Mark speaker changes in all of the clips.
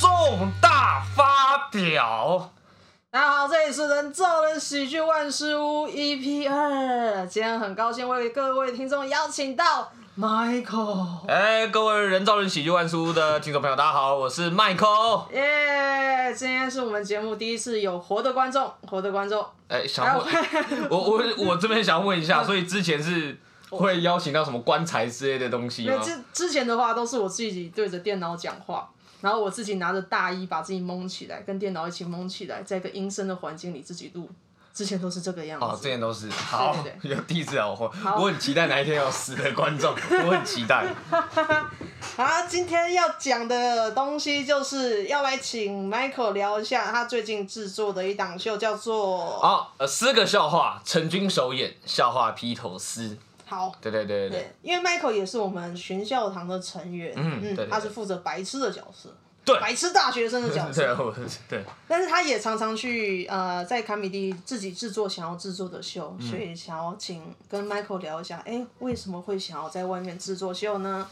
Speaker 1: 重大发表。
Speaker 2: 大家好，这里是人造人喜剧万事屋 EP 二，今天很高兴为各位听众邀请到 Michael。
Speaker 1: 哎，各位人造人喜剧万事屋的听众朋友，大家好，我是 Michael。
Speaker 2: 耶，今天是我们节目第一次有活的观众，活的观众。
Speaker 1: 哎，想问，我 我我这边想问一下，所以之前是会邀请到什么棺材之类的东西吗？
Speaker 2: 之之前的话都是我自己对着电脑讲话。然后我自己拿着大衣把自己蒙起来，跟电脑一起蒙起来，在一个阴森的环境里自己录。之前都是这个样子。
Speaker 1: 哦，之前都是。好，对对对有第一次啊，我我很期待哪一天有死的观众，我很期待。
Speaker 2: 好，今天要讲的东西就是要来请 Michael 聊一下他最近制作的一档秀，叫做
Speaker 1: 好呃，四个笑话，陈军首演，笑话披头士。
Speaker 2: 好，
Speaker 1: 对对对对，
Speaker 2: 因为 Michael 也是我们寻笑堂的成员，嗯，对对对，他是负责白痴的角色，
Speaker 1: 对，
Speaker 2: 白痴大学生的角色，
Speaker 1: 对，对，
Speaker 2: 但是他也常常去呃，在卡米蒂自己制作想要制作的秀，嗯，所以想要请跟 Michael 聊一下，哎，为什么会想要在外面制作秀呢？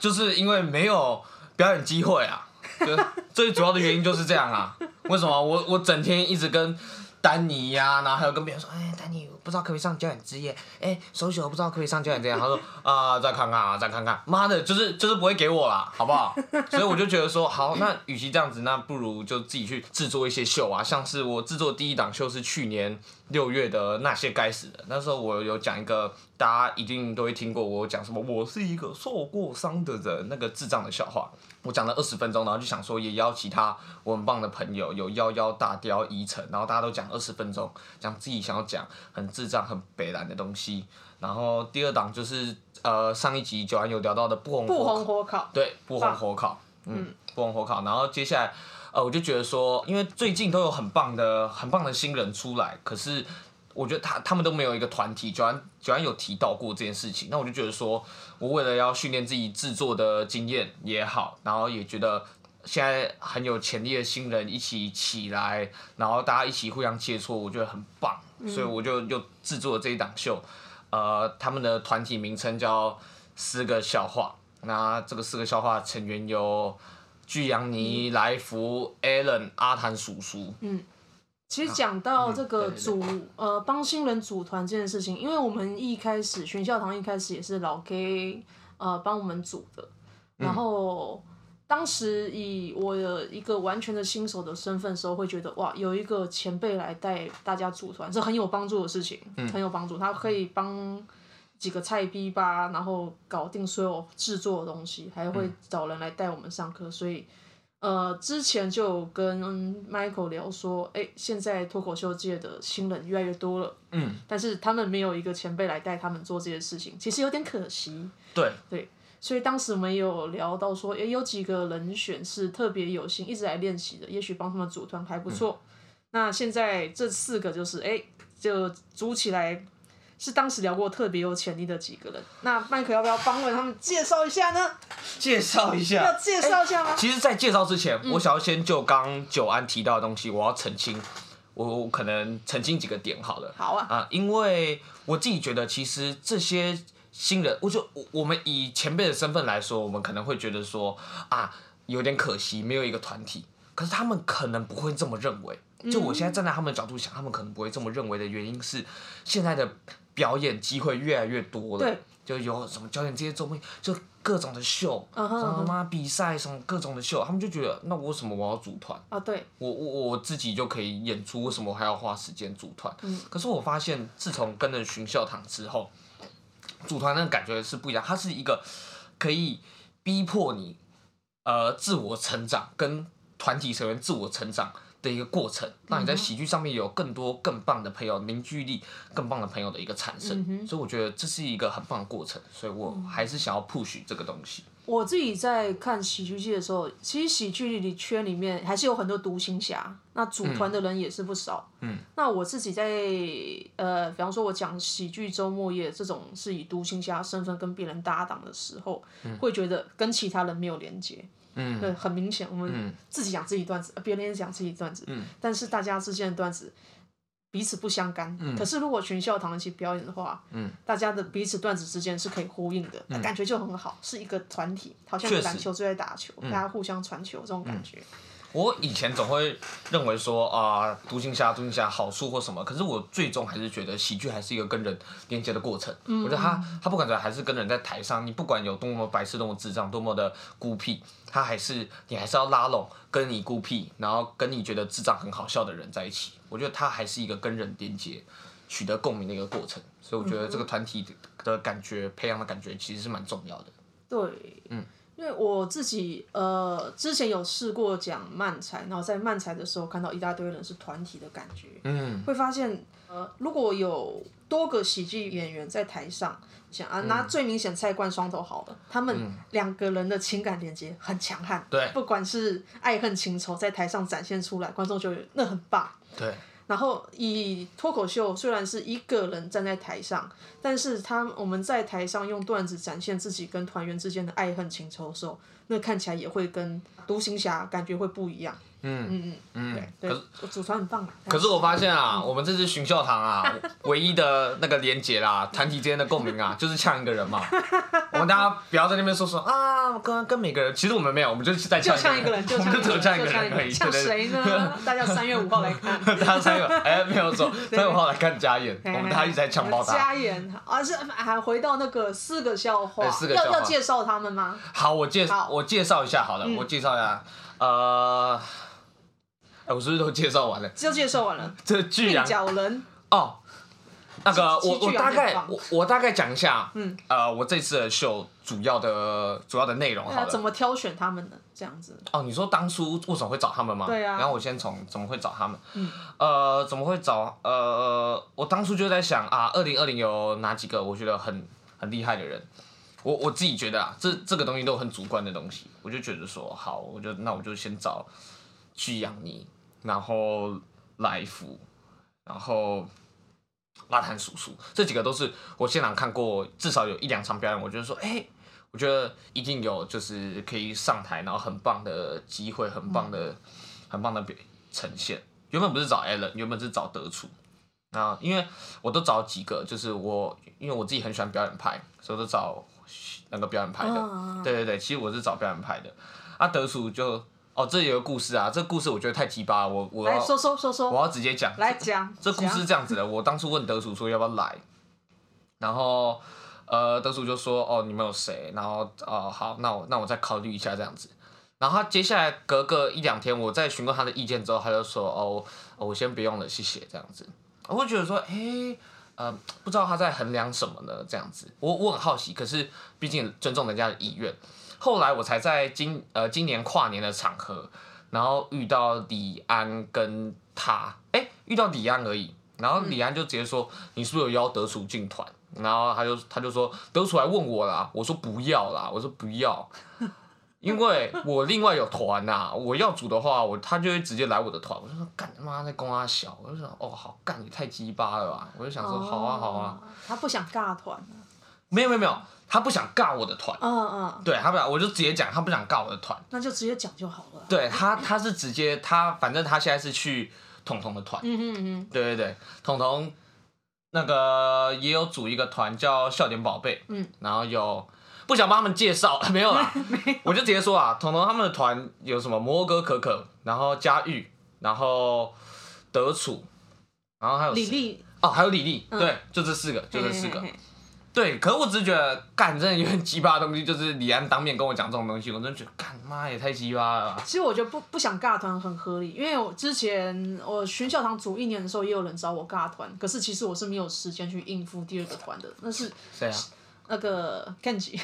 Speaker 1: 就是因为没有表演机会啊，就最主要的原因就是这样啊。为什么？我我整天一直跟丹尼呀、啊，然后还有跟别人说，哎，丹尼不知道可不可以上《交响之夜》，哎，手手不知道可不可以上《交响之夜》，他说 啊、再看看啊，再看看，妈的，就是就是不会给我啦，好不好？所以我就觉得说，好，那与其这样子，那不如就自己去制作一些秀啊，像是我制作第一档秀是去年六月的那些该死的，那时候我有讲一个大家一定都会听过，我讲什么，我是一个受过伤的人，那个智障的笑话。我讲了二十分钟，然后就想说也邀其他我很棒的朋友，有幺幺大雕、依晨，然后大家都讲二十分钟，讲自己想要讲很智障、很北蓝的东西。然后第二档就是呃上一集九安有聊到的不红
Speaker 2: 不红火烤，
Speaker 1: 对，不红火烤，嗯，不红火烤。然后接下来呃我就觉得说，因为最近都有很棒的很棒的新人出来，可是。我觉得他他们都没有一个团体，九安九安有提到过这件事情，那我就觉得说，我为了要训练自己制作的经验也好，然后也觉得现在很有潜力的新人一起起来，然后大家一起互相切磋，我觉得很棒，所以我就又制作了这一档秀，呃，他们的团体名称叫四个笑话，那这个四个笑话成员有巨阳尼、来福、Allen、阿谭叔叔。嗯。
Speaker 2: 其实讲到这个组、啊嗯、呃帮新人组团这件事情，因为我们一开始全校堂一开始也是老 K 呃帮我们组的，然后当时以我的一个完全的新手的身份时候，会觉得哇有一个前辈来带大家组团是很有帮助的事情，嗯、很有帮助，他可以帮几个菜逼吧，然后搞定所有制作的东西，还会找人来带我们上课，所以。呃，之前就跟 Michael 聊说，哎、欸，现在脱口秀界的新人越来越多了，嗯，但是他们没有一个前辈来带他们做这些事情，其实有点可惜。
Speaker 1: 对
Speaker 2: 对，所以当时我们有聊到说，哎、欸，有几个人选是特别有心一直来练习的，也许帮他们组团还不错、嗯。那现在这四个就是，哎、欸，就组起来。是当时聊过特别有潜力的几个人，那麦克要不要帮我他们介绍一下呢？
Speaker 1: 介绍一下，
Speaker 2: 要介绍一下吗？
Speaker 1: 欸、其实，在介绍之前、嗯，我想要先就刚九安提到的东西，我要澄清，我，我可能澄清几个点好了。
Speaker 2: 好啊。
Speaker 1: 啊，因为我自己觉得，其实这些新人，我就我们以前辈的身份来说，我们可能会觉得说啊，有点可惜，没有一个团体。可是他们可能不会这么认为。就我现在站在他们的角度想，他们可能不会这么认为的原因是，现在的。表演机会越来越多了，就有什么表演这些综艺，就各种的秀，uh 什么比赛，什么各种的秀，他们就觉得，那为什么我要组团？啊、uh 对，我我我自己就可以演出，为什么我还要花时间组团？嗯，可是我发现，自从跟了寻笑堂之后，组团那个感觉是不一样，它是一个可以逼迫你，呃，自我成长，跟团体成员自我成长。的一个过程，让你在喜剧上面有更多更棒的朋友，凝聚力更棒的朋友的一个产生，嗯，所以我觉得这是一个很棒的过程，所以我还是想要 push 这个东西。
Speaker 2: 我自己在看喜剧剧的时候，其实喜剧里圈里面还是有很多独行侠，那组团的人也是不少。嗯，那我自己在呃，比方说我讲喜剧周末夜这种是以独行侠身份跟别人搭档的时候，嗯，会觉得跟其他人没有连接。嗯，对，很明显，我们自己讲自己段子，别人也讲自己段子，嗯，但是大家之间的段子彼此不相干。
Speaker 1: 嗯、
Speaker 2: 可是如果全校堂一起表演的话，
Speaker 1: 嗯、
Speaker 2: 大家的彼此段子之间是可以呼应的，那、嗯、感觉就很好，是一个团体，好像篮球就在打球，大家互相传球这种感觉。
Speaker 1: 嗯我以前总会认为说啊，独行侠，独行侠好处或什么，可是我最终还是觉得喜剧还是一个跟人连接的过程。嗯、我觉得他他不管怎样，还是跟人在台上，你不管有多么白痴、多么智障、多么的孤僻，他还是你还是要拉拢跟你孤僻，然后跟你觉得智障很好笑的人在一起。我觉得他还是一个跟人连接、取得共鸣的一个过程。所以我觉得这个团体的感觉、培养的感觉其实是蛮重要的。
Speaker 2: 对，嗯。因为我自己呃之前有试过讲漫才，然后在漫才的时候看到一大堆人是团体的感觉，嗯，会发现呃如果有多个喜剧演员在台上，想啊拿最明显菜冠双头好了，他们两个人的情感连接很强悍，
Speaker 1: 对，
Speaker 2: 不管是爱恨情仇在台上展现出来，观众就那很棒，
Speaker 1: 对。
Speaker 2: 然后以脱口秀虽然是一个人站在台上，但是他我们在台上用段子展现自己跟团员之间的爱恨情仇的时候，那看起来也会跟独行侠感觉会不一样。嗯嗯嗯，对，可是组团很棒嘛。
Speaker 1: 可是我发现啊，我们这次寻笑堂啊，唯一的那个连结啦，团体之间的共鸣啊，就是呛一个人嘛。我们大家不要在那边说说啊，跟跟每个人，其实我们没有，我们就是在呛
Speaker 2: 一个人，就
Speaker 1: 呛一个人，
Speaker 2: 呛一个人而已。呛谁呢？大家三月五号来看。
Speaker 1: 大家三月哎没有错，三月五号来看家演，我们大家一直在呛爆他。
Speaker 2: 家演，而是还回到那个四个笑话，要要介绍他们吗？
Speaker 1: 好，我介绍我介绍一下好了，我介绍一下，呃。我是不是都介绍完了？
Speaker 2: 就介绍完了。
Speaker 1: 这巨
Speaker 2: 人
Speaker 1: 哦，那个我我大概我我大概讲一下，嗯呃，我这次的秀主要的主要的内容好了。
Speaker 2: 怎么挑选他们的这样子？
Speaker 1: 哦，你说当初为什么会找他们吗？
Speaker 2: 对啊。
Speaker 1: 然后我先从怎么会找他们？嗯。呃，怎么会找？呃，我当初就在想啊，二零二零有哪几个我觉得很很厉害的人？我我自己觉得啊，这这个东西都很主观的东西，我就觉得说好，我就那我就先找巨阳尼。然后来福，然后拉坦叔叔，这几个都是我现场看过，至少有一两场表演，我觉得说，哎，我觉得一定有就是可以上台，然后很棒的机会，很棒的，很棒的表呈现。原本不是找 Allen，原本是找德楚，啊，因为我都找几个，就是我因为我自己很喜欢表演派，所以我都找那个表演派的。对对对，其实我是找表演派的，啊，德楚就。哦，这有个故事啊！这故事我觉得太鸡巴了，我我要
Speaker 2: 说说说说，
Speaker 1: 我要直接讲。
Speaker 2: 来讲，
Speaker 1: 这故事是这样子的，我当初问德叔说要不要来，然后呃，德叔就说哦，你们有谁？然后哦，好，那我那我再考虑一下这样子。然后他接下来隔个一两天，我再询问他的意见之后，他就说哦，我先不用了，谢谢这样子。我会觉得说，哎，呃，不知道他在衡量什么呢？这样子，我我很好奇，可是毕竟尊重人家的意愿。后来我才在今呃今年跨年的场合，然后遇到李安跟他，哎，遇到李安而已。然后李安就直接说：“嗯、你是不是有邀德楚进团？”然后他就他就说：“德楚来问我啦。”我说：“不要啦。”我说：“不要，因为我另外有团呐、啊。我要组的话，我他就会直接来我的团。”我就说：“干他妈在公阿小。”我就想：“哦，好干，你太鸡巴了吧？”我就想说：“好啊，好啊。”
Speaker 2: 他不想尬团
Speaker 1: 没有没有没有。他不想尬我的团，
Speaker 2: 嗯嗯，
Speaker 1: 对他不想，我就直接讲，他不想尬我的团，
Speaker 2: 那就直接讲就好了。
Speaker 1: 对他，他是直接他，反正他现在是去彤彤的团，嗯嗯嗯，对对对，彤彤那个也有组一个团叫笑点宝贝，嗯，然后有不想帮他们介绍，没有啦，我就直接说啊，彤彤他们的团有什么摩哥可可，然后佳玉，然后德楚，然后还有
Speaker 2: 李丽，
Speaker 1: 哦，还有李丽，对，就这四个，就这四个。对，可是我只是觉得干真的有点鸡巴的东西，就是李安当面跟我讲这种东西，我真的觉得干妈也太鸡巴了吧。
Speaker 2: 其实我觉得不不想尬团很合理，因为我之前我寻笑堂组一年的时候，也有人找我尬团，可是其实我是没有时间去应付第二个团的。那是
Speaker 1: 谁啊？
Speaker 2: 那个 Kenji，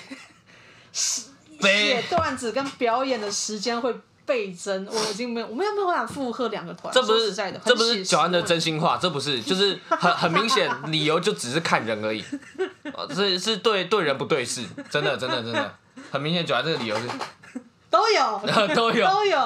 Speaker 2: 写段子跟表演的时间会。倍增，我已经没有，我没有没有办法负荷两个团。
Speaker 1: 这不是在的，这不是小安的真心话，这不是，就是很 很明显，理由就只是看人而已。是是对对人不对事，真的真的真的，很明显，九安这个理由是
Speaker 2: 都有
Speaker 1: 都有
Speaker 2: 都有。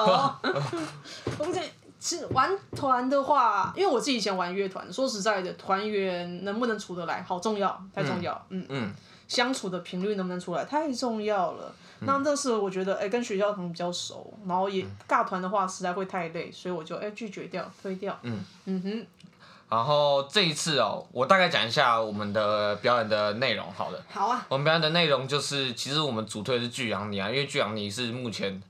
Speaker 2: 我们这是玩团的话，因为我自己以前玩乐团，说实在的，团员能不能处得来，好重要，太重要。嗯嗯，相处的频率能不能出来，太重要了。那那时候我觉得，哎、欸，跟学校可能比较熟，然后也尬团的话实在会太累，所以我就哎、欸、拒绝掉，推掉。嗯嗯哼。
Speaker 1: 然后这一次哦，我大概讲一下我们的表演的内容，好了。
Speaker 2: 好啊。
Speaker 1: 我们表演的内容就是，其实我们主推的是巨阳你啊，因为巨阳你是目前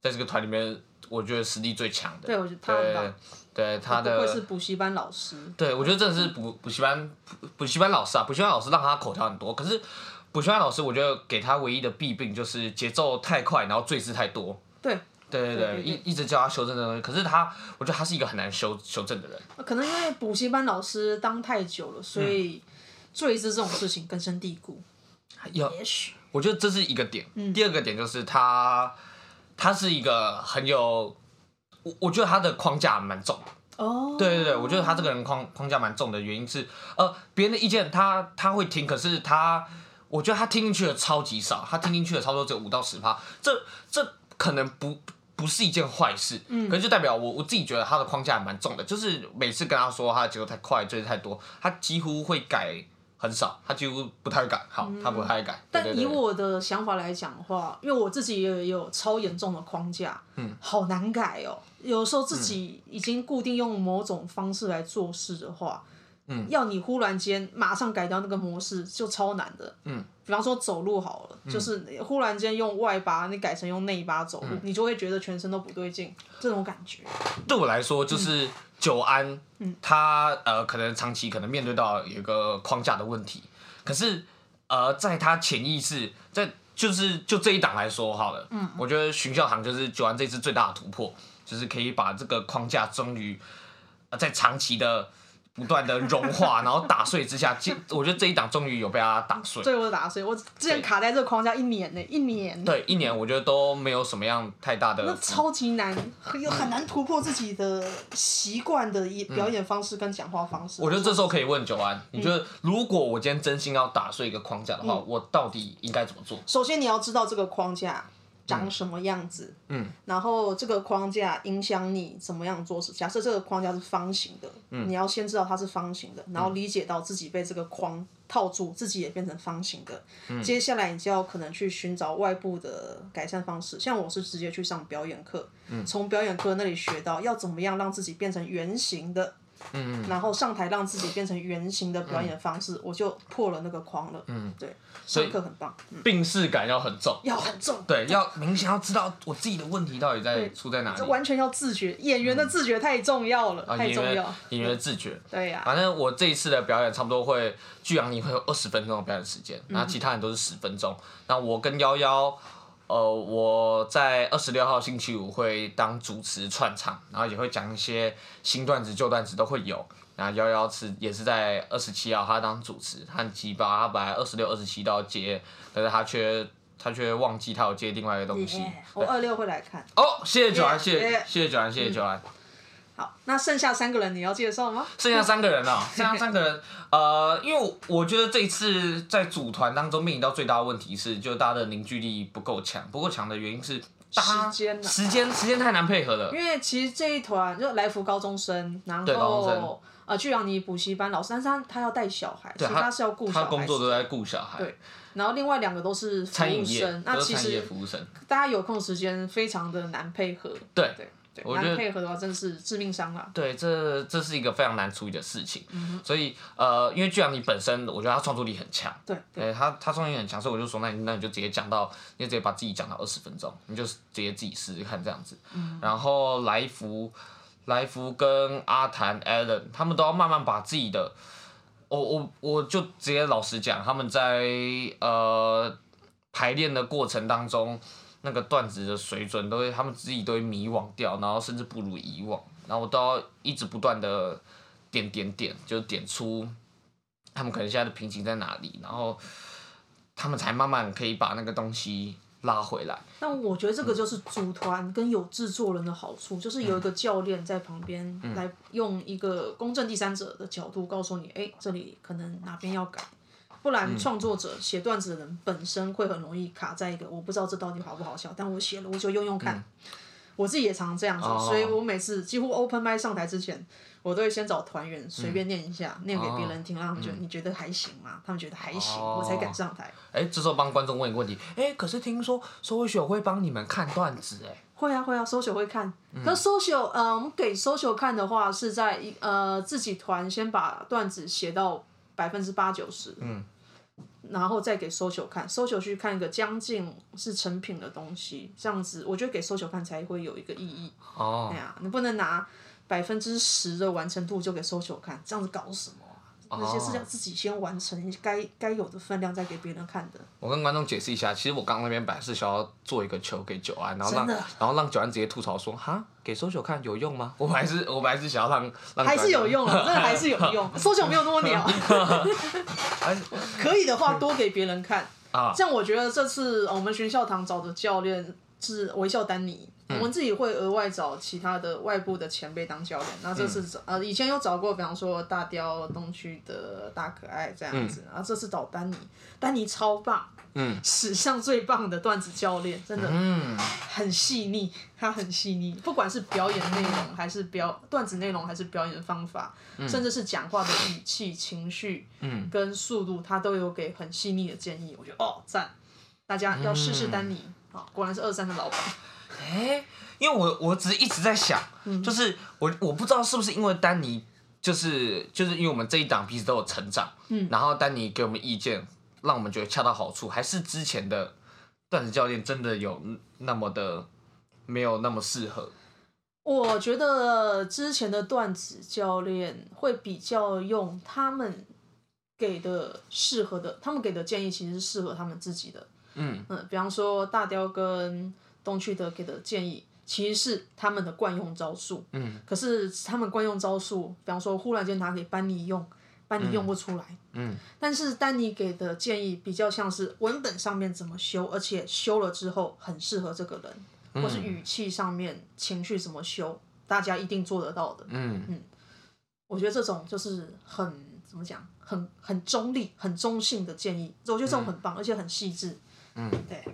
Speaker 1: 在这个团里面，我觉得实力最强的。
Speaker 2: 对，我觉得他很棒。
Speaker 1: 对他的。
Speaker 2: 不会是补习班老师。
Speaker 1: 对，我觉得真的是补补习班补习班老师啊，补习班老师让他口条很多，可是补习班老师我觉得给他唯一的弊病就是节奏太快，然后赘字太多。
Speaker 2: 对。
Speaker 1: 对对对，一一直教他修正这东西，可是他，我觉得他是一个很难修修正的人。
Speaker 2: 可能因为补习班老师当太久了，所以赘字这种事情根深蒂固。
Speaker 1: 有，也许我觉得这是一个点。嗯、第二个点就是他，他是一个很有，我我觉得他的框架蛮重。哦。对对对，我觉得他这个人框框架蛮重的原因是，呃，别人的意见他他会听，可是他，我觉得他听进去的超级少，他听进去的差不多只有五到十趴，这这可能不。不是一件坏事，嗯，可是就代表我我自己觉得他的框架还蛮重的，就是每次跟他说他的节奏太快，追的太多，他几乎会改很少，他几乎不太会改，好，他不太会改。嗯、
Speaker 2: 但以我的想法来讲的话，因为我自己也有，也有超严重的框架，嗯，好难改哦。有时候自己已经固定用某种方式来做事的话。嗯，要你忽然间马上改掉那个模式就超难的。嗯，比方说走路好了，嗯、就是忽然间用外八你改成用内八走路，嗯、你就会觉得全身都不对劲，这种感觉。
Speaker 1: 对我来说，就是久安，嗯、他呃可能长期可能面对到有一个框架的问题，可是呃在他潜意识，在就是就这一档来说好了，嗯，我觉得巡校堂就是久安这次最大的突破，就是可以把这个框架终于呃在长期的。不断的融化，然后打碎之下，我觉得这一档终于有被他打碎。
Speaker 2: 最后打碎，我之前卡在这个框架一年呢，一年。
Speaker 1: 对，一年我觉得都没有什么样太大的。
Speaker 2: 那超级难，有很难突破自己的习惯的表演方式跟讲话方式。
Speaker 1: 我觉得这时候可以问九安，你觉得如果我今天真心要打碎一个框架的话，我到底应该怎么做？
Speaker 2: 首先你要知道这个框架。长什么样子？嗯，然后这个框架影响你怎么样做事。假设这个框架是方形的，嗯，你要先知道它是方形的，然后理解到自己被这个框套住，自己也变成方形的。嗯，接下来你就要可能去寻找外部的改善方式。像我是直接去上表演课，嗯，从表演课那里学到要怎么样让自己变成圆形的。嗯，然后上台让自己变成圆形的表演方式，嗯、我就破了那个框了。嗯，对，上课很棒。
Speaker 1: 病视感要很重，
Speaker 2: 要很重。
Speaker 1: 对，要明显要知道我自己的问题到底在出在哪里。
Speaker 2: 完全要自觉，演员的自觉太重要了，嗯、太重要。
Speaker 1: 演员的自觉。
Speaker 2: 对呀、啊。
Speaker 1: 反正我这一次的表演差不多会，巨阳你会有二十分钟的表演时间，然后其他人都是十分钟。那、嗯、我跟夭夭。呃，我在二十六号星期五会当主持串场，然后也会讲一些新段子、旧段子都会有。然后幺幺是也是在二十七号，他当主持，他很急吧，他本来二十六、二十七都要接，但是他却他却忘记他有接另外一个东西。
Speaker 2: 我二六会来看。
Speaker 1: 哦，谢谢九安，谢谢谢谢九安，谢谢九安。
Speaker 2: 好，那剩下三个人你要介绍吗？
Speaker 1: 剩下三个人啊、喔，剩下三个人，呃，因为我，我觉得这一次在组团当中面临到最大的问题是，就大家的凝聚力不够强，不够强的原因是时间、啊，时间时间太难配合了。
Speaker 2: 因为其实这一团就来福高中生，然后呃巨阳尼补习班老师，但是他他要带小孩，所以他是要顾小孩，
Speaker 1: 他工作都在顾小孩。
Speaker 2: 对，然后另外两个都是服务生，那其实大家有空时间非常的难配合。
Speaker 1: 对
Speaker 2: 对。我觉得配合的话，真的是致命伤了。
Speaker 1: 对，这这是一个非常难处理的事情。嗯、所以呃，因为巨阳你本身，我觉得他创作力很强。对，对，他他创作力很强，所以我就说，那你那你就直接讲到，你就直接把自己讲到二十分钟，你就直接自己试试看这样子。嗯、然后来福，来福跟阿谭、Allen，他们都要慢慢把自己的，我我我就直接老实讲，他们在呃排练的过程当中。那个段子的水准都会，他们自己都会迷惘掉，然后甚至不如以往，然后我都要一直不断的点点点，就点出他们可能现在的瓶颈在哪里，然后他们才慢慢可以把那个东西拉回来。
Speaker 2: 但我觉得这个就是组团跟有制作人的好处，嗯、就是有一个教练在旁边来用一个公正第三者的角度告诉你，哎、欸，这里可能哪边要改。不然，创作者写段子的人本身会很容易卡在一个，我不知道这到底好不好笑，但我写了我就用用看。嗯、我自己也常常这样子，哦、所以我每次几乎 open mic 上台之前，我都会先找团员随便念一下，嗯、念给别人听，让他们觉得、嗯、你觉得还行吗？他们觉得还行，哦、我才敢上台。
Speaker 1: 哎，这时候帮观众问一个问题，哎，可是听说收尾雪会帮你们看段子，哎。
Speaker 2: 会啊会啊，social 会看。可是 social 呃，我们给 social 看的话，是在一呃自己团先把段子写到百分之八九十，嗯，然后再给 social 看，social 去看一个将近是成品的东西，这样子，我觉得给 social 看才会有一个意义。哦，哎呀，你不能拿百分之十的完成度就给 social 看，这样子搞什么？那些是要自己先完成，该该有的分量再给别人看的。
Speaker 1: 我跟观众解释一下，其实我刚刚那边本来是想要做一个球给九安，然后让然后让九安直接吐槽说：“哈，给 social 看有用吗？”我还是我本来是想要让让
Speaker 2: 还是有用啊，真的还是有用。social 没有那么鸟 可以的话多给别人看。啊，像我觉得这次我们学校堂找的教练是微笑丹尼。我们自己会额外找其他的外部的前辈当教练，那这次找呃以前有找过，比方说大雕东区的大可爱这样子，然后这次找丹尼，丹尼超棒，嗯，史上最棒的段子教练，真的，嗯，很细腻，他很细腻，不管是表演内容还是表段子内容还是表演方法，甚至是讲话的语气、情绪，嗯，跟速度，他都有给很细腻的建议，我觉得哦赞，大家要试试丹尼，啊，果然是二三的老板。
Speaker 1: 哎，因为我我只是一直在想，嗯、就是我我不知道是不是因为丹尼，就是就是因为我们这一档彼此都有成长，嗯，然后丹尼给我们意见，让我们觉得恰到好处，还是之前的段子教练真的有那么的没有那么适合？
Speaker 2: 我觉得之前的段子教练会比较用他们给的适合的，他们给的建议其实是适合他们自己的，嗯嗯，比方说大雕跟。东区德给的建议其实是他们的惯用招数，嗯，可是他们惯用招数，比方说忽然间拿给班尼用，班尼用不出来，嗯，嗯，但是丹尼给的建议比较像是文本上面怎么修，而且修了之后很适合这个人，嗯、或是语气上面情绪怎么修，大家一定做得到的，嗯。嗯，我觉得这种就是很怎么讲，很很中立、很中性的建议，我觉得这种很棒，嗯、而且很细致，嗯，对，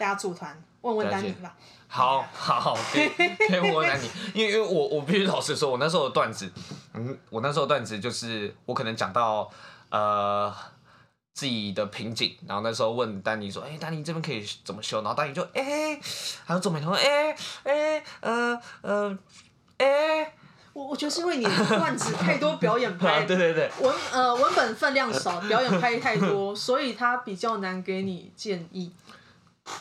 Speaker 2: 大家组团。问问丹尼吧。
Speaker 1: 好好，可以 可以问问丹尼，因为因为我我必须老实说，我那时候的段子，嗯，我那时候段子就是我可能讲到呃自己的瓶颈，然后那时候问丹尼说，哎、欸，丹尼这边可以怎么修？然后丹尼就哎、欸，还有皱眉头，哎、欸、哎、欸、呃呃哎、欸，
Speaker 2: 我我觉得是因为你段子太多 表演拍，
Speaker 1: 对对对，
Speaker 2: 文呃文本分量少，表演拍太多，所以他比较难给你建议。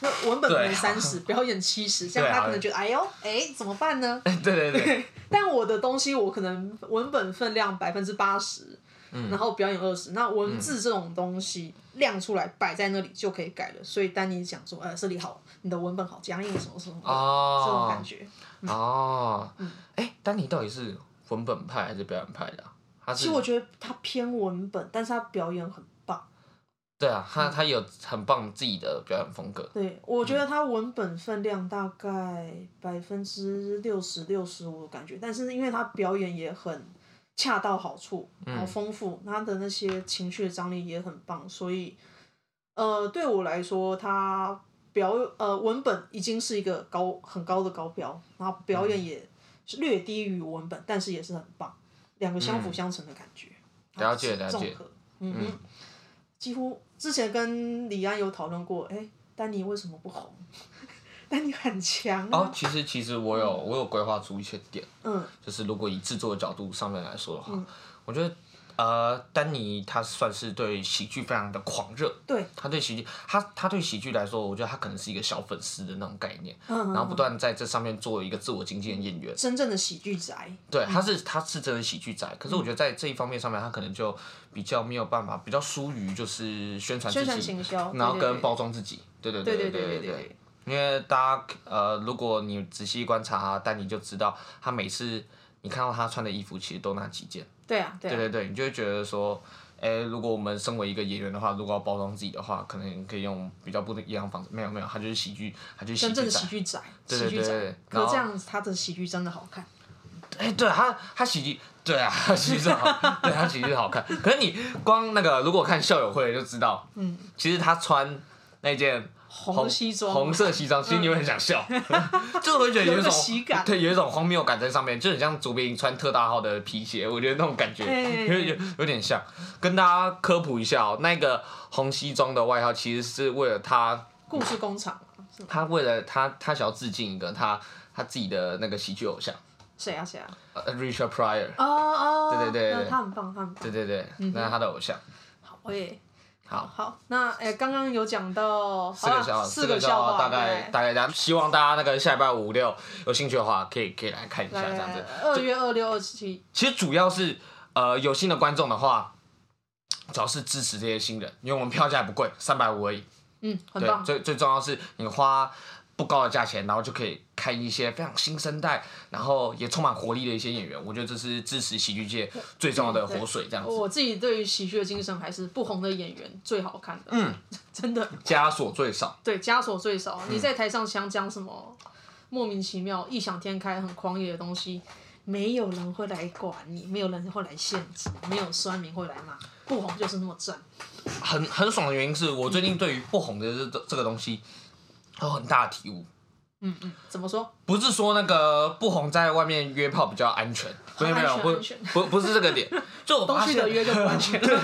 Speaker 2: 那文本可能三十，表演七十，这样他可能觉得哎呦，哎、欸，怎么办呢？
Speaker 1: 对 对对。
Speaker 2: 但我的东西我可能文本分量百分之八十，然后表演二十，那文字这种东西亮出来摆在那里就可以改了。所以丹尼讲说，呃，这里好，你的文本好僵硬什么什么，哦、这种感觉。嗯、哦。哎、欸，丹尼到底是文本派还是表演派的。其实我觉得他偏文本，但是他表演很。
Speaker 1: 对啊，他他有很棒自己的表演风格。
Speaker 2: 对，我觉得他文本分量大概百分之六十六十五的感觉，但是因为他表演也很恰到好处，然后丰富，嗯、他的那些情绪的张力也很棒，所以呃，对我来说，他表呃文本已经是一个高很高的高标，然后表演也是略低于文本，但是也是很棒，两个相辅相成的感觉。
Speaker 1: 嗯、了解了解，
Speaker 2: 嗯嗯，几乎。之前跟李安有讨论过，哎、欸，丹尼为什么不红？丹尼很强、啊。
Speaker 1: 哦，其实其实我有我有规划出一些点，嗯，就是如果以制作的角度上面来说的话，嗯、我觉得。呃，丹尼他算是对喜剧非常的狂热，
Speaker 2: 对，
Speaker 1: 他对喜剧，他他对喜剧来说，我觉得他可能是一个小粉丝的那种概念，嗯，然后不断在这上面做一个自我精进的演员，
Speaker 2: 真正的喜剧宅，
Speaker 1: 对，他是他是真的喜剧宅，可是我觉得在这一方面上面，他可能就比较没有办法，比较疏于就是宣传自己，然后跟包装自己，对对对对对对。对，因为大家呃，如果你仔细观察丹尼就知道，他每次你看到他穿的衣服，其实都那几件。
Speaker 2: 对啊，对，啊
Speaker 1: 对对对，你就会觉得说，哎，如果我们身为一个演员的话，如果要包装自己的话，可能可以用比较不一样的方式。没有没有，他就是喜剧，他就是喜剧。
Speaker 2: 真正的喜剧仔，
Speaker 1: 对对对，对。
Speaker 2: 可这样子，他的喜剧真的好看。
Speaker 1: 哎，对他，他喜剧，对啊，他喜剧真好，对他喜剧好看。可是你光那个，如果看校友会就知道，嗯，其实他穿那件。
Speaker 2: 红西装，
Speaker 1: 红色西装，其实你会很想笑，就会觉得有一种喜感，对，有一种荒谬感在上面，就很像卓别林穿特大号的皮鞋，我觉得那种感觉 有有有点像。跟大家科普一下哦，那个红西装的外号其实是为了他
Speaker 2: 故事工厂，
Speaker 1: 他为了他他想要致敬一个他他自己的那个喜剧偶像。
Speaker 2: 谁啊谁啊？
Speaker 1: 呃，Richard Pryor。
Speaker 2: 哦哦。
Speaker 1: 对对对。
Speaker 2: 他很棒，他很棒。
Speaker 1: 对对对，那是他的偶像。
Speaker 2: 好诶。
Speaker 1: 好
Speaker 2: 好，那诶，刚刚有讲到
Speaker 1: 四个笑话，
Speaker 2: 四个笑话，
Speaker 1: 大概大概大家希望大家那个下礼拜五六有兴趣的话，可以可以来看一下这样子。
Speaker 2: 二月二六二七。
Speaker 1: 其实主要是呃有新的观众的话，主要是支持这些新人，因为我们票价也不贵，三百五而已。
Speaker 2: 嗯，很棒。
Speaker 1: 最最重要是你花不高的价钱，然后就可以看一些非常新生代，然后也充满活力的一些演员。我觉得这是支持喜剧界最重要的活水，这样子。
Speaker 2: 我自己对于喜剧的精神还是不红的演员最好看的。
Speaker 1: 嗯，
Speaker 2: 真的。
Speaker 1: 枷锁最少。
Speaker 2: 对，枷锁最少。你在台上想讲什么莫名其妙、异想天开、很狂野的东西，没有人会来管你，没有人会来限制，没有酸民会来骂。不红就是那么赚。
Speaker 1: 很很爽的原因是我最近对于不红的这这个东西。有很大的体悟，
Speaker 2: 嗯嗯，怎么说？
Speaker 1: 不是说那个不红在外面约炮比较安全，没有没有，不不不是这个点，就我发现
Speaker 2: 约就不安全。
Speaker 1: 对，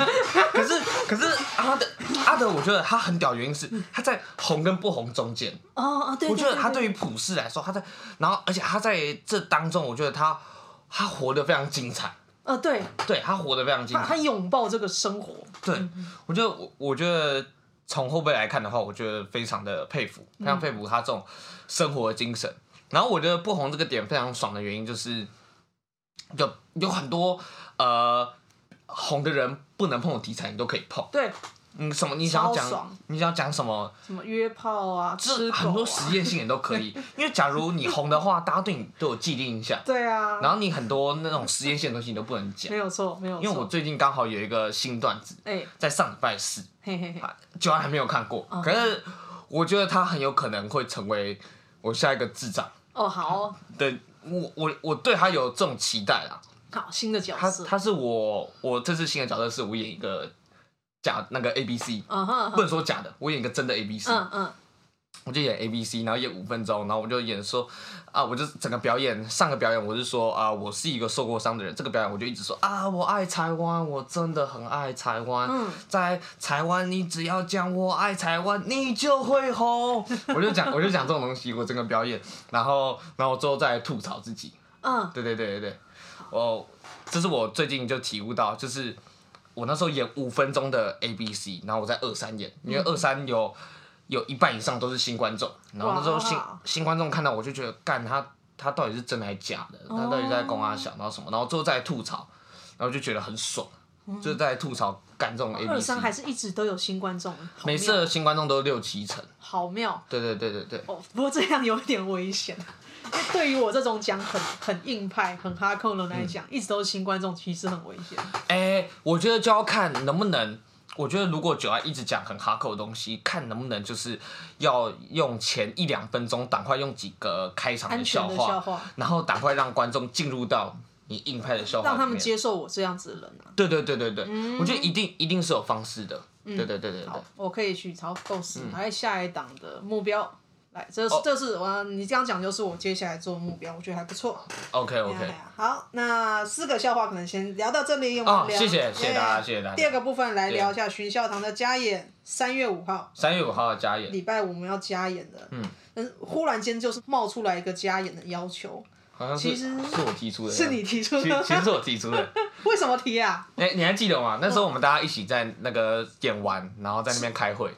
Speaker 1: 可是可是阿德阿德，我觉得他很屌，原因是他在红跟不红中间。
Speaker 2: 哦哦，对。
Speaker 1: 我觉得他对于普世来说，他在，然后而且他在这当中，我觉得他他活得非常精彩。
Speaker 2: 呃，对，
Speaker 1: 对他活得非常精彩，
Speaker 2: 他拥抱这个生活。
Speaker 1: 对，我觉得我我觉得。从后辈来看的话，我觉得非常的佩服，非常佩服他这种生活的精神。嗯、然后我觉得不红这个点非常爽的原因，就是有有很多呃红的人不能碰的题材，你都可以碰。
Speaker 2: 对。
Speaker 1: 嗯，什么？你想要讲？你想要讲什么？
Speaker 2: 什么约炮啊？吃狗啊，
Speaker 1: 很多实验性也都可以。因为假如你红的话，大家对你都有既定印象。
Speaker 2: 对啊。
Speaker 1: 然后你很多那种实验性的东西你都不能讲。
Speaker 2: 没有错，没有错。
Speaker 1: 因为我最近刚好有一个新段子，在上礼拜四，
Speaker 2: 嘿嘿嘿，
Speaker 1: 就还没有看过。可是我觉得他很有可能会成为我下一个智障。
Speaker 2: 哦，好。
Speaker 1: 对，我我我对他有这种期待啦。
Speaker 2: 好，新的角色。
Speaker 1: 他他是我我这次新的角色是我演一个。假那个 A B C，、uh huh, uh huh. 不能说假的，我演一个真的 A B C，、嗯.我就演 A B C，然后演五分钟，然后我就演说啊，我就整个表演，上个表演我是说啊，我是一个受过伤的人，这个表演我就一直说啊，我爱台湾，我真的很爱台湾，嗯、在台湾你只要讲我爱台湾，你就会红，我就讲 我就讲这种东西，我整个表演，然后然后最后再吐槽自己，嗯、uh，huh. 对对对对对，我这是我最近就体悟到，就是。我那时候演五分钟的 A B C，然后我在二三演，因为二三有有一半以上都是新观众，然后那时候新新观众看到我就觉得，干他他到底是真的还是假的？他到底在公阿小，然后什么？然后最后再吐槽，然后就觉得很爽，嗯、就是在吐槽干这种 A B C。
Speaker 2: 还是一直都有新观众，
Speaker 1: 每次的新观众都六七成，
Speaker 2: 好妙。
Speaker 1: 对对对对对。
Speaker 2: 哦，不过这样有点危险。对于我这种讲很很硬派、很哈扣的来讲，嗯、一直都是新观众，其实很危险。
Speaker 1: 哎、欸，我觉得就要看能不能。我觉得如果九安一直讲很哈扣的东西，看能不能就是要用前一两分钟，赶快用几个开场的笑话，笑话然后赶快让观众进入到你硬派的笑话，
Speaker 2: 让他们接受我这样子的人、啊。
Speaker 1: 对对对对对，嗯、我觉得一定一定是有方式的。嗯、对对对对对。
Speaker 2: 我可以去朝构思来下一档的目标。来，这是、oh. 这是我你这样讲就是我接下来做目标，我觉得还不错。
Speaker 1: OK OK。
Speaker 2: 好，那四个笑话可能先聊到这里。
Speaker 1: 哦，oh, 谢谢谢谢大家，谢谢大家。
Speaker 2: 第二个部分来聊一下巡孝堂的加演，三月五号。
Speaker 1: 三月五号的加演。礼
Speaker 2: 拜五我们要加演的。嗯。但是忽然间就是冒出来一个加演的要求。
Speaker 1: 好像是。是我提出的。
Speaker 2: 是你提出的。
Speaker 1: 其实是我提出的。
Speaker 2: 为什么提啊？
Speaker 1: 哎、欸，你还记得吗？那时候我们大家一起在那个点完，然后在那边开会。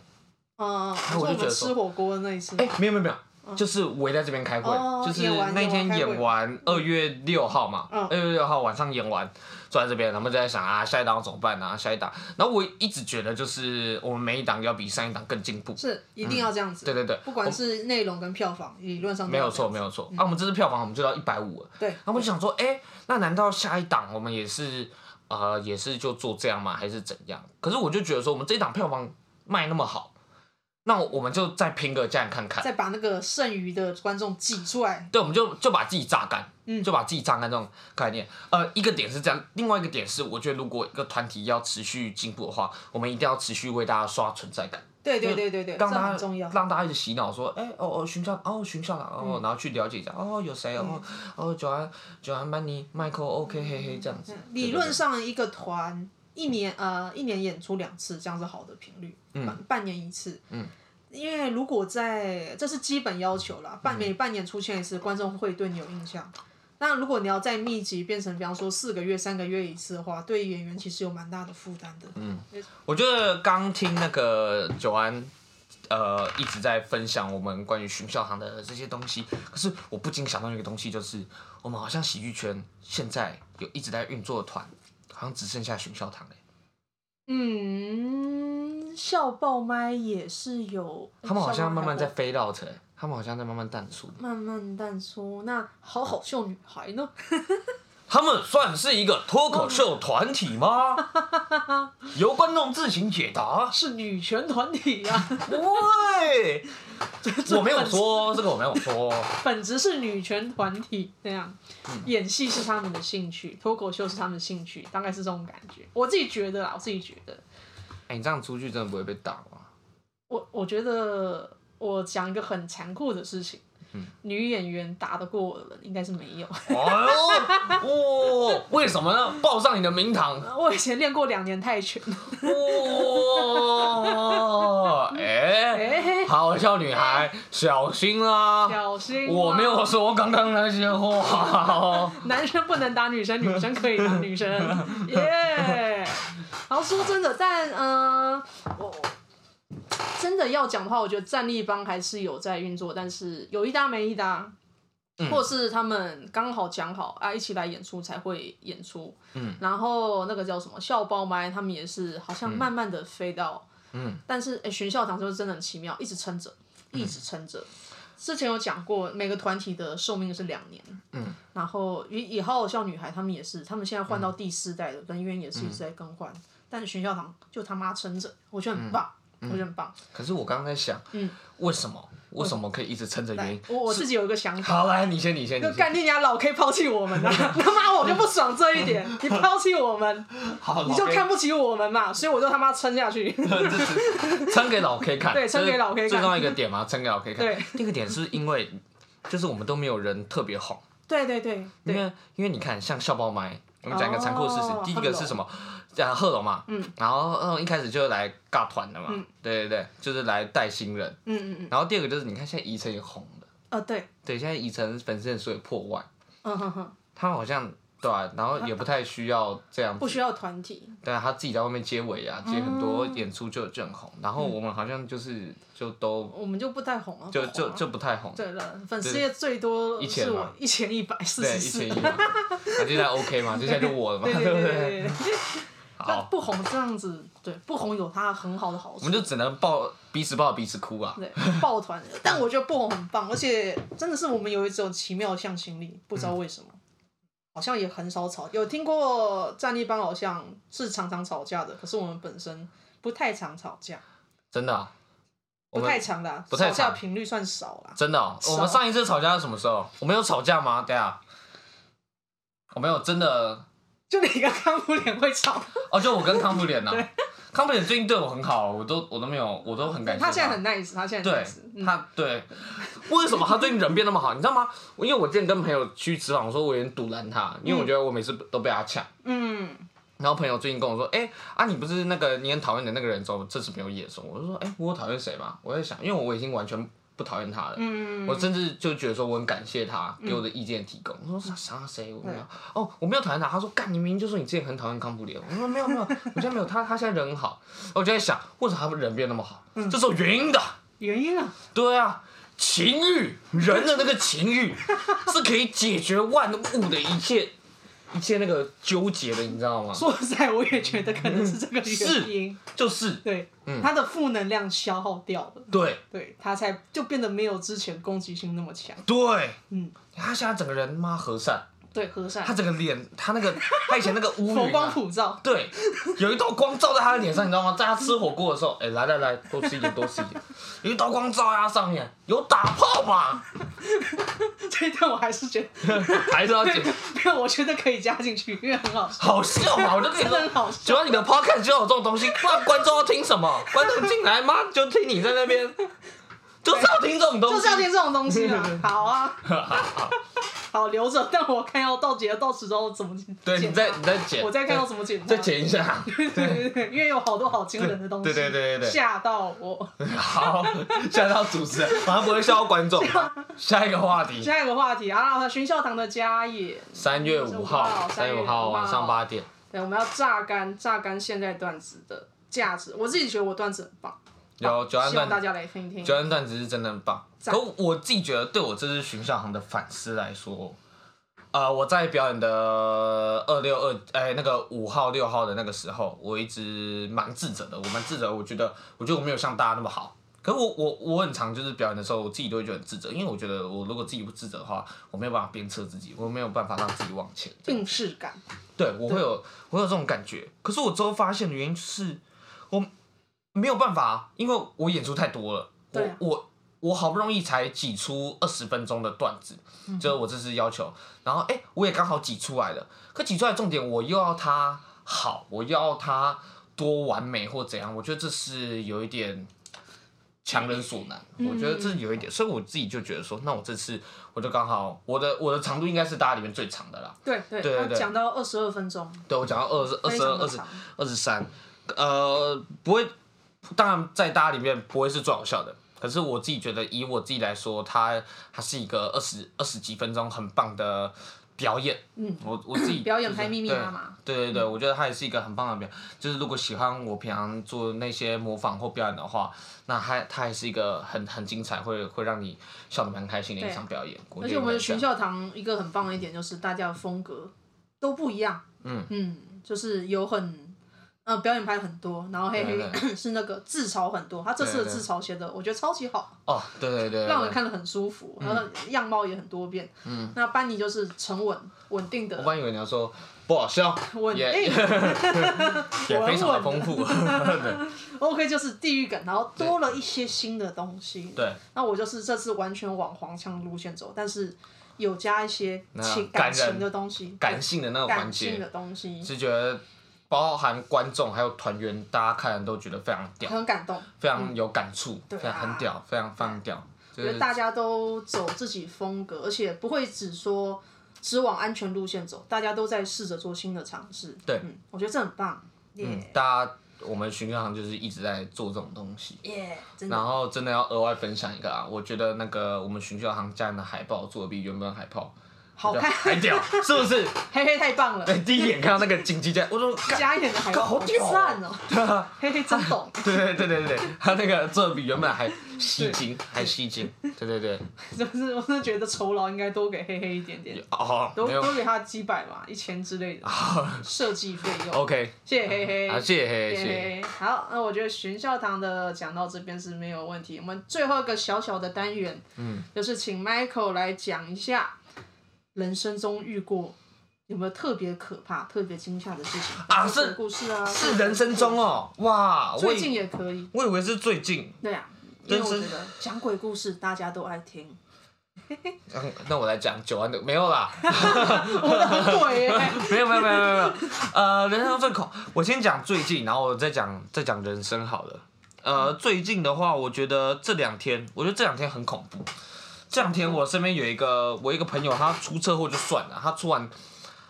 Speaker 2: 嗯。然后我就觉得吃火锅的那一次。
Speaker 1: 哎、欸，没有没有没有。就是围在这边开会，哦、就是那天演完二月六号嘛，二、嗯、月六号晚上演完，坐在这边，他们就在想啊，下一档怎么办啊？下一档，然后我一直觉得就是我们每一档要比上一档更进步，
Speaker 2: 是一定要这样子、嗯。对对对，不管是内容跟票房，理论上没
Speaker 1: 有错没有错。嗯、啊，我们这次票房我们就到一百五了，
Speaker 2: 对。
Speaker 1: 然后我就想说，哎、欸，那难道下一档我们也是呃也是就做这样吗？还是怎样？可是我就觉得说，我们这一档票房卖那么好。那我们就再拼个样看看，
Speaker 2: 再把那个剩余的观众挤出来。
Speaker 1: 对，我们就就把自己榨干，嗯，就把自己榨干这种概念。呃，一个点是这样，另外一个点是，我觉得如果一个团体要持续进步的话，我们一定要持续为大家刷存在感。
Speaker 2: 对对对对对，
Speaker 1: 让大家
Speaker 2: 很重要，
Speaker 1: 让大家一直洗脑说，哎、欸、哦哦，巡校哦巡校长哦，然后去了解一下哦有谁哦哦九安九安曼尼迈克 OK 嘿嘿这样子。
Speaker 2: 理论上一个团一年呃一年演出两次，这样是好的频率，嗯，半年一次，嗯。因为如果在这是基本要求啦，半每半年出现一次，观众会对你有印象。那如果你要再密集变成，比方说四个月、三个月一次的话，对演员其实有蛮大的负担的。
Speaker 1: 嗯，我觉得刚听那个九安，呃，一直在分享我们关于巡校堂的这些东西，可是我不禁想到一个东西，就是我们好像喜剧圈现在有一直在运作的团，好像只剩下熊笑堂哎。
Speaker 2: 嗯，笑爆麦也是有，
Speaker 1: 他们好像慢慢在 fade out 哎。他们好像在慢慢淡出，
Speaker 2: 慢慢淡出。那好好笑女孩呢？
Speaker 1: 他们算是一个脱口秀团体吗？由观众自行解答。
Speaker 2: 是女权团体呀、啊？
Speaker 1: 对，我没有说这个，我没有说。
Speaker 2: 本质是女权团体这样，演戏是他们的兴趣，脱口秀是他们的兴趣，大概是这种感觉。我自己觉得啦，我自己觉得。
Speaker 1: 哎、欸，你这样出去真的不会被打吗？
Speaker 2: 我我觉得。我讲一个很残酷的事情，嗯、女演员打得过我的人应该是没有。
Speaker 1: 哦，哦，为什么呢？报上你的名堂。
Speaker 2: 我以前练过两年泰拳。哇、
Speaker 1: 哦，哎、好笑女孩，小心啦！
Speaker 2: 小心。
Speaker 1: 我没有说刚刚那些话。
Speaker 2: 男生不能打女生，女生可以打女生。耶！然后说真的，但嗯、呃，我。真的要讲的话，我觉得战立帮还是有在运作，但是有一搭没一搭，嗯、或是他们刚好讲好啊，一起来演出才会演出。嗯、然后那个叫什么校包麦，他们也是好像慢慢的飞到。嗯、但是哎，寻笑堂就是真的很奇妙，一直撑着，一直撑着。嗯、之前有讲过，每个团体的寿命是两年。嗯、然后以以好好笑女孩他们也是，他们现在换到第四代的人员也是一直在更换，嗯、但是学校堂就他妈撑着，我觉得很棒。嗯我觉得很棒。
Speaker 1: 可是我刚刚在想，嗯，为什么为什么可以一直撑着？原因
Speaker 2: 我我自己有一个想法。
Speaker 1: 好，来，你先，你先。
Speaker 2: 就干你娘老 K 抛弃我们了，他妈我就不爽这一点，你抛弃我们，你就看不起我们嘛，所以我就他妈撑下去。
Speaker 1: 撑给老 K 看。
Speaker 2: 对，撑给老 K 看。
Speaker 1: 最重要一个点嘛，撑给老 K 看。
Speaker 2: 对。
Speaker 1: 那个点是因为，就是我们都没有人特别红。
Speaker 2: 对对对。
Speaker 1: 因为因为你看，像笑包麦，我们讲一个残酷的事实，第一个是什么？讲贺龙嘛，嗯，然后嗯一开始就来尬团的嘛，嗯，对对对，就是来带新人，嗯嗯嗯，然后第二个就是你看现在宜城也红了，
Speaker 2: 哦对，
Speaker 1: 对，现在宜城粉丝人数也破万，嗯哼哼，他好像对啊，然后也不太需要这样，
Speaker 2: 不需要团体，
Speaker 1: 对啊，他自己在外面接尾啊，接很多演出就就很红，然后我们好像就是就都，
Speaker 2: 我们就不太红了，
Speaker 1: 就就就不太红，
Speaker 2: 对了，粉丝也最多一千嘛，一千一百四十四，
Speaker 1: 一千一，那 现在 OK 嘛，就现在就我了嘛，对不 对？
Speaker 2: 好不红这样子，对，不红有它很好的好处。
Speaker 1: 我们就只能抱彼此抱彼此哭啊。
Speaker 2: 对，抱团。但我觉得不红很棒，而且真的是我们有一种奇妙的向心力，不知道为什么，嗯、好像也很少吵。有听过战立班好像是常常吵架的，可是我们本身不太常吵架。
Speaker 1: 真的、啊？
Speaker 2: 不太常的，不太吵架频率算少了。
Speaker 1: 真的、哦？我们上一次吵架是什么时候？我们有吵架吗？对啊。我没有真的。
Speaker 2: 就你跟康普脸会吵
Speaker 1: 哦，就我跟康普脸呐，康普脸最近对我很好，我都我都没有，我都很感谢他。
Speaker 2: 他现在很 nice，他现在
Speaker 1: 对，他对，为什么他最近人变那么好？你知道吗？因为我之前跟朋友去吃饭，我说我有点堵拦他，因为我觉得我每次都被他抢。嗯。然后朋友最近跟我说，哎啊，你不是那个你很讨厌的那个人，怎么这次没有演？我就说，哎，我讨厌谁嘛？我在想，因为我已经完全。不讨厌他了，嗯、我甚至就觉得说我很感谢他给我的意见提供。嗯、我说啥谁？我没有。哦，我没有讨厌他。他说干，你明明就说你之前很讨厌康普里。我说没有没有，我现在没有。他 他现在人很好。我就在想，为什么他们人变那么好？嗯、这是有原因的。
Speaker 2: 原因啊？
Speaker 1: 对啊，情欲，人的那个情欲 是可以解决万物的一切。一些那个纠结的，你知道吗？
Speaker 2: 说实在，我也觉得可能是这个原因，
Speaker 1: 是就是。
Speaker 2: 对，嗯，他的负能量消耗掉了，
Speaker 1: 对，
Speaker 2: 对他才就变得没有之前攻击性那么强，
Speaker 1: 对，嗯，他现在整个人妈和善。
Speaker 2: 对，和善。
Speaker 1: 他整个脸，他那个，他以前那个乌云、啊、
Speaker 2: 佛光普照。
Speaker 1: 对，有一道光照在他的脸上，你知道吗？在他吃火锅的时候，哎、欸，来来来，多吃一点，多吃一点。有一道光照在他上面，有打炮吗？
Speaker 2: 这一段我还是觉得，
Speaker 1: 还是要剪。
Speaker 2: 没有，我觉得可以加进去，因为很好笑。
Speaker 1: 好笑嘛？我就跟你说，很好笑。喜欢你的 podcast 就有这种东西，不然观众要听什么？观众进来吗？就听你在那边，就是要听这种东西，
Speaker 2: 就是要听这种东西嘛。好啊。好留着，但我看要到截到时之后怎么剪。
Speaker 1: 对，你再你再剪。
Speaker 2: 我再看到怎么剪。
Speaker 1: 再剪一下。
Speaker 2: 对对对，因为有好多好惊人的东西。
Speaker 1: 对对对对对。
Speaker 2: 吓到我。
Speaker 1: 好，吓到主持人，反正不会吓到观众。下一个话题。
Speaker 2: 下一个话题啊，寻校堂的家也。
Speaker 1: 三月五号，三月五号晚上八点。
Speaker 2: 对，我们要榨干榨干现在段子的价值。我自己觉得我段子很棒。
Speaker 1: 有九安段，希
Speaker 2: 望大家来听听。
Speaker 1: 九安段子是真的很棒。可我自己觉得，对我这次巡校行的反思来说，呃，我在表演的二六二哎那个五号六号的那个时候，我一直蛮自责的。我蛮自责，我觉得我觉得我没有像大家那么好。可是我我我很常就是表演的时候，我自己都会觉得很自责，因为我觉得我如果自己不自责的话，我没有办法鞭策自己，我没有办法让自己往前。
Speaker 2: 病识感。
Speaker 1: 对，我会有我有这种感觉。可是我之后发现的原因是，我。没有办法，因为我演出太多了，我我我好不容易才挤出二十分钟的段子，就是我这次要求，然后哎，我也刚好挤出来了，可挤出来重点我又要它好，我又要它多完美或怎样，我觉得这是有一点强人所难，我觉得这是有一点，所以我自己就觉得说，那我这次我就刚好我的我的长度应该是大家里面最长的啦，
Speaker 2: 对对对对，讲到二十二分钟，
Speaker 1: 对我讲到二十二十二二十二十三，呃，不会。当然，在大家里面不会是最好笑的，可是我自己觉得，以我自己来说，它它是一个二十二十几分钟很棒的表演。嗯，我我自己
Speaker 2: 表演拍秘密妈妈。
Speaker 1: 对对对，我觉得它也是一个很棒的表演。就是如果喜欢我平常做那些模仿或表演的话，那它它还是一个很很精彩，会会让你笑得蛮开心的一场表演。
Speaker 2: 而且我们寻笑堂一个很棒的一点就是大家的风格都不一样。嗯嗯，就是有很。嗯，表演拍很多，然后黑黑对对对 是那个自嘲很多，他这次的自嘲写的我觉得超级好。
Speaker 1: 哦，对对对，
Speaker 2: 让人看得很舒服，然后样貌也很多变。嗯。那班尼就是沉稳稳定的。
Speaker 1: 我班以为你要说不好笑，
Speaker 2: 稳定，
Speaker 1: 也非常的丰富。
Speaker 2: OK，就是地域感，然后多了一些新的东西。
Speaker 1: 对。
Speaker 2: 那我就是这次完全往黄腔路线走，但是有加一些情感情的东西，
Speaker 1: 感性的那个环节，
Speaker 2: 感性的东西，
Speaker 1: 是觉得。包含观众还有团员，大家看人都觉得非常屌，
Speaker 2: 很感动，
Speaker 1: 非常有感触，非常很屌，非常非常屌。
Speaker 2: 觉得大家都走自己风格，而且不会只说只往安全路线走，大家都在试着做新的尝试。
Speaker 1: 对，
Speaker 2: 我觉得这很棒。
Speaker 1: 嗯，大家我们寻笑堂就是一直在做这种东西。
Speaker 2: 耶，
Speaker 1: 然后真的要额外分享一个啊，我觉得那个我们寻笑堂家人的海报做的比原本海报。
Speaker 2: 好看，
Speaker 1: 还屌，是不是？
Speaker 2: 黑黑太棒了。
Speaker 1: 对，第一眼看到那个紧急加，我说
Speaker 2: 加一点的海报好赞哦。对啊，黑黑真懂。
Speaker 1: 对对对对对，他那个做的比原本还吸睛，还吸睛。对对对。
Speaker 2: 就是，我是觉得酬劳应该多给黑黑一点点。
Speaker 1: 哦。
Speaker 2: 多多给他几百吧，一千之类的。设计费用。
Speaker 1: OK。
Speaker 2: 谢谢黑黑。
Speaker 1: 啊，谢谢黑
Speaker 2: 黑。好，那我觉得玄校堂的讲到这边是没有问题。我们最后一个小小的单元，嗯，就是请 Michael 来讲一下。人生中遇过有没有特别可怕、特别惊吓的事情
Speaker 1: 啊？是故事啊，是人生中哦，哇，
Speaker 2: 最近也可以。
Speaker 1: 我以为是最近。
Speaker 2: 对啊，因为我觉得讲鬼故事大家都爱听。
Speaker 1: 那我来讲九安的没有啦。
Speaker 2: 我的很鬼耶。
Speaker 1: 没有没有没有没有呃，人生中最恐，我先讲最近，然后我再讲再讲人生好了。呃，最近的话，我觉得这两天，我觉得这两天很恐怖。这两天我身边有一个我一个朋友，他出车祸就算了，他出完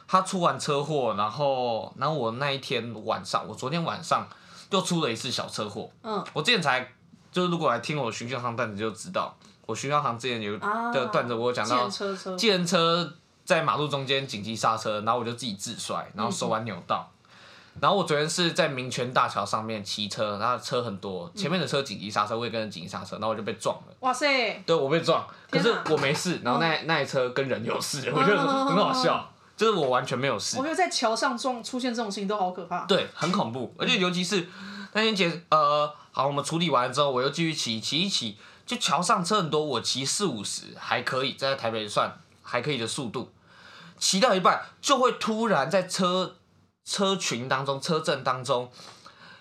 Speaker 1: 他出完车祸，然后然后我那一天晚上，我昨天晚上又出了一次小车祸。嗯。我之前才就是如果来听我寻笑堂段子就知道，我寻笑堂之前有的段子我有讲到，计程车在马路中间紧急刹车，然后我就自己自摔，然后手腕扭到。然后我昨天是在民权大桥上面骑车，然后车很多，前面的车紧急刹车，我也跟着紧急刹车，然后我就被撞了。
Speaker 2: 哇塞！
Speaker 1: 对，我被撞，可是我没事。然后那那一车跟人有事，我觉得很好笑，就是我完全没有事。
Speaker 2: 我觉得在桥上撞出现这种事情都好可怕。
Speaker 1: 对，很恐怖，而且尤其是那天结呃，好，我们处理完之后，我又继续骑，骑一骑，就桥上车很多，我骑四五十还可以，在台北算还可以的速度，骑到一半就会突然在车。车群当中，车阵当中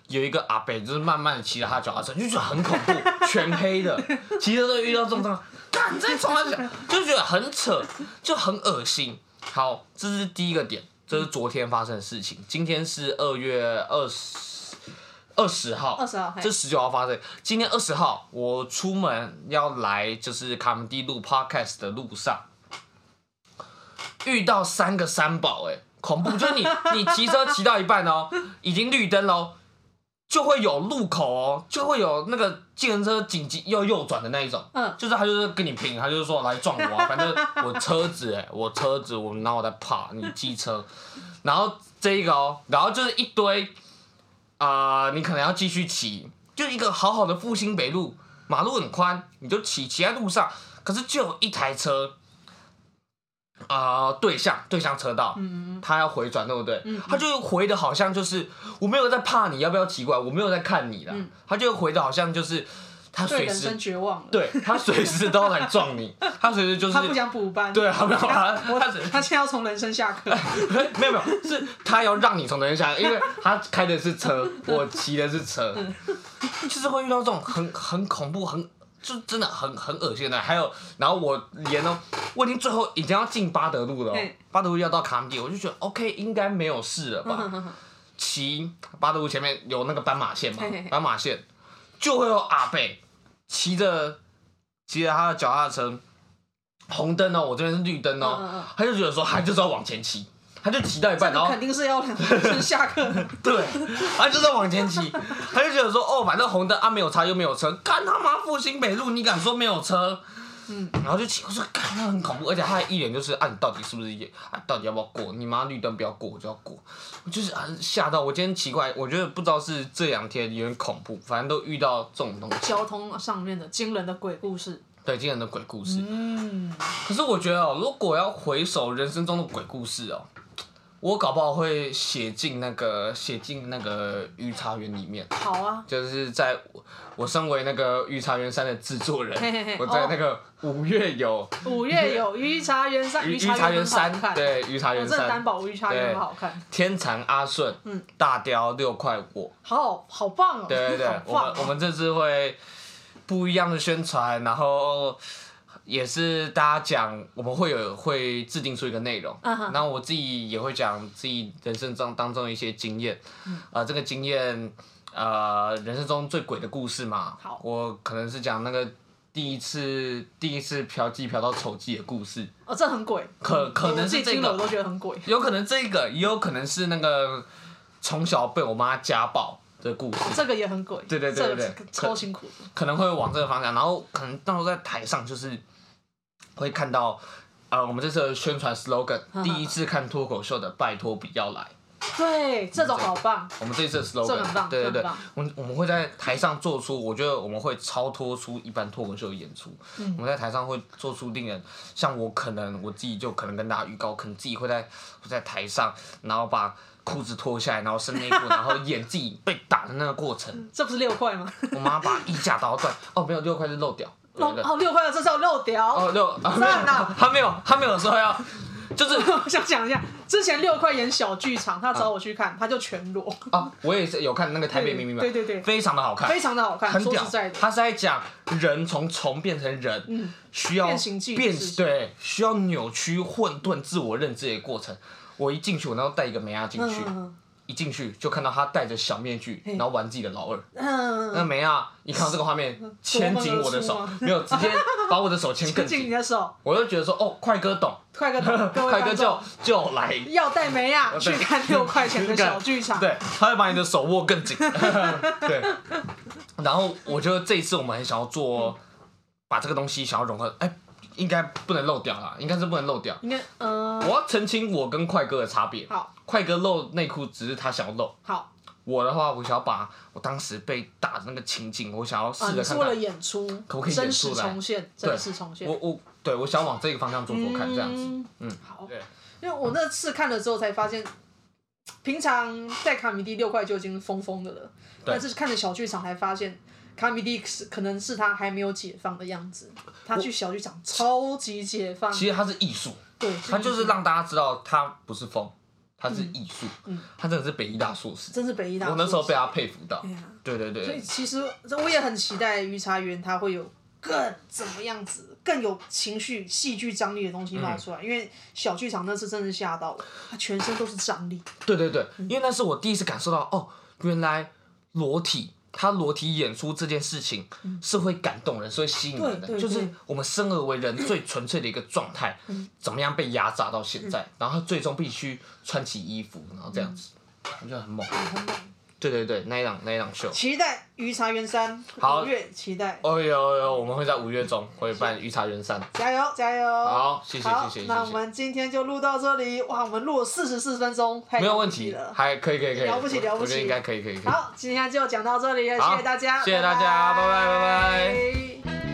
Speaker 1: 有一个阿伯，就是慢慢的骑着他脚踏车，就觉得很恐怖，全黑的，骑车都遇到这种状况，干在冲他，就觉得很扯，就很恶心。好，这是第一个点，这是昨天发生的事情。今天是二月二十二十号，
Speaker 2: 二十号，
Speaker 1: 这十九号发生。今天二十号，我出门要来就是卡门地路 Podcast 的路上，遇到三个三宝，哎，恐怖！就是你你骑车骑到一半哦，已经绿灯喽，就会有路口哦，就会有那个计程车紧急要右转的那一种，嗯，就是他就是跟你拼，他就是说来撞我，啊，反正我车子哎，我车子我然后我在怕你机车，然后这一个哦，然后就是一堆啊，呃，你可能要继续骑，就一个好好的复兴北路，马路很宽，你就骑骑在路上，可是就有一台车。啊、呃，对向对向车道，嗯、他要回转，对不对？嗯、他就回的好像就是我没有在怕你，要不要奇怪？我没有在看你了，嗯、他就回的好像就是他随时
Speaker 2: 绝望了，
Speaker 1: 对他随时都要来撞你，他随时就是
Speaker 2: 他不想补班，
Speaker 1: 对，他不想他
Speaker 2: 他他现在要从人生下课，
Speaker 1: 没有没有，是他要让你从人生下课，因为他开的是车，我骑的是车，就是会遇到这种很很恐怖很。就真的很很恶心的，还有，然后我连哦，我已经最后已经要进巴德路了，巴德路要到卡米地，我就觉得 OK 应该没有事了吧。骑巴德路前面有那个斑马线嘛，斑马线就会有阿贝骑着骑着他的脚踏车，红灯哦，我这边是绿灯哦，他就觉得说他就是要往前骑。他就骑到一半，然后
Speaker 2: 肯定是要先下课。
Speaker 1: 对，他就在往前骑，他就觉得说，哦，反正红灯啊，没有差又没有车，干他妈复兴北路，你敢说没有车？嗯，然后就骑，我说干，那很恐怖，而且他还一脸就是，啊，你到底是不是也，啊，到底要不要过？你妈绿灯不要过，我就要过，我就是啊吓到我。今天奇怪，我觉得不知道是这两天有点恐怖，反正都遇到这种东西。
Speaker 2: 交通上面的惊人的鬼故事。
Speaker 1: 对，惊人的鬼故事。嗯。可是我觉得哦，如果要回首人生中的鬼故事哦。我搞不好会写进那个写进那个御茶园里面。
Speaker 2: 好啊。
Speaker 1: 就是在我，我身为那个御茶园山的制作人，嘿嘿嘿我在那个五月有。
Speaker 2: 五月有御茶园山，御茶园山，
Speaker 1: 对，御茶园山。
Speaker 2: 我担保御茶园很好看。
Speaker 1: 天蚕阿顺，嗯，大雕六块五。
Speaker 2: 好，好棒哦。
Speaker 1: 对对对，我们我们这次会不一样的宣传，然后。也是大家讲，我们会有会制定出一个内容，然后、uh huh. 我自己也会讲自己人生中当中的一些经验，啊、这个经验，呃，人生中最鬼的故事嘛，好。我可能是讲那个第一次第一次嫖妓嫖到丑妓的故事，
Speaker 2: 哦，这很鬼，
Speaker 1: 可可能是这个，
Speaker 2: 我都觉得很鬼，
Speaker 1: 有可能这个，也有可能是那个从小被我妈家暴。的故事，
Speaker 2: 这个也很鬼，
Speaker 1: 对对对对，
Speaker 2: 超辛苦的，
Speaker 1: 可能会往这个方向，然后可能到时候在台上就是会看到，呃，我们这次的宣传 slogan，第一次看脱口秀的，拜托不要来。
Speaker 2: 对，这种好棒。
Speaker 1: 我们这一次的 slogan，对对对，我们我们会在台上做出，我觉得我们会超脱出一般脱口秀的演出，我们在台上会做出令人，像我可能我自己就可能跟大家预告，可能自己会在会在台上，然后把。裤子脱下来，然后伸内裤，然后演自己被打的那个过程。
Speaker 2: 这不是六块吗？
Speaker 1: 我妈把衣架打断。哦，没有，六块是漏屌。
Speaker 2: 哦哦，六块的这叫六屌。
Speaker 1: 哦六啊，没有，他没有，他没有说要，就是
Speaker 2: 我想讲一下，之前六块演小剧场，他找我去看，他就全裸。
Speaker 1: 啊，我也是有看那个台北明明白。
Speaker 2: 对对对，非
Speaker 1: 常的好看，
Speaker 2: 非常的好看，
Speaker 1: 很屌。他是在讲人从虫变成人，需要变对，需要扭曲混沌自我认知的过程。我一进去，我然后带一个美亚进去，一进去就看到他戴着小面具，然后玩自己的老二。那梅亚一看到这个画面，牵紧我的手，没有直接把我的手牵 更紧。
Speaker 2: 你的手，
Speaker 1: 我就觉得说，哦，快哥懂，
Speaker 2: 快哥懂，
Speaker 1: 快哥就就来
Speaker 2: 要带梅亚去看六块钱的小剧场。
Speaker 1: 对，他会把你的手握更紧。对，然后我觉得这一次我们很想要做，把这个东西想要融合，哎。应该不能漏掉啦，应该是不能漏掉。应该，呃，我要澄清我跟快哥的差别。好，快哥露内裤只是他想要露。好，我的话，我想要把我当时被打的那个情景，我想要试着看看。
Speaker 2: 为了演出，
Speaker 1: 可不可以演出来？
Speaker 2: 重现，真实重现。
Speaker 1: 我我对我想往这个方向做做看，这样子。嗯，
Speaker 2: 好。对，因为我那次看了之后才发现，平常在卡米蒂六块就已经疯疯的了，但是看着小剧场才发现。卡米蒂是可能是他还没有解放的样子，他去小剧场超级解放。
Speaker 1: 其实他是艺术，对，他就是让大家知道他不是疯，他是艺术，嗯，他真的是北医大硕士，
Speaker 2: 真是北医大。
Speaker 1: 我那时候被他佩服到，对对对。
Speaker 2: 所以其实我也很期待于茶园他会有更怎么样子，更有情绪、戏剧张力的东西冒出来，因为小剧场那次真的吓到了，他全身都是张力。
Speaker 1: 对对对，因为那是我第一次感受到，哦，原来裸体。他裸体演出这件事情是会感动人，是会吸引人的，就是我们生而为人最纯粹的一个状态，怎么样被压榨到现在，然后最终必须穿起衣服，然后这样子，我觉得很猛。对对对，那一档那一档秀，
Speaker 2: 期待鱼茶园山，
Speaker 1: 好，
Speaker 2: 五月期待。
Speaker 1: 哦呦呦，我们会在五月中会办鱼茶园山，
Speaker 2: 加油加油！
Speaker 1: 好，谢谢谢谢。
Speaker 2: 那我们今天就录到这里，哇，我们录了四十四分钟，
Speaker 1: 没有问题，还可以可以可以，
Speaker 2: 了不起了不起，
Speaker 1: 应该可以可以。
Speaker 2: 好，今天就讲到这里了，谢谢大家，
Speaker 1: 谢谢大家，拜拜拜拜。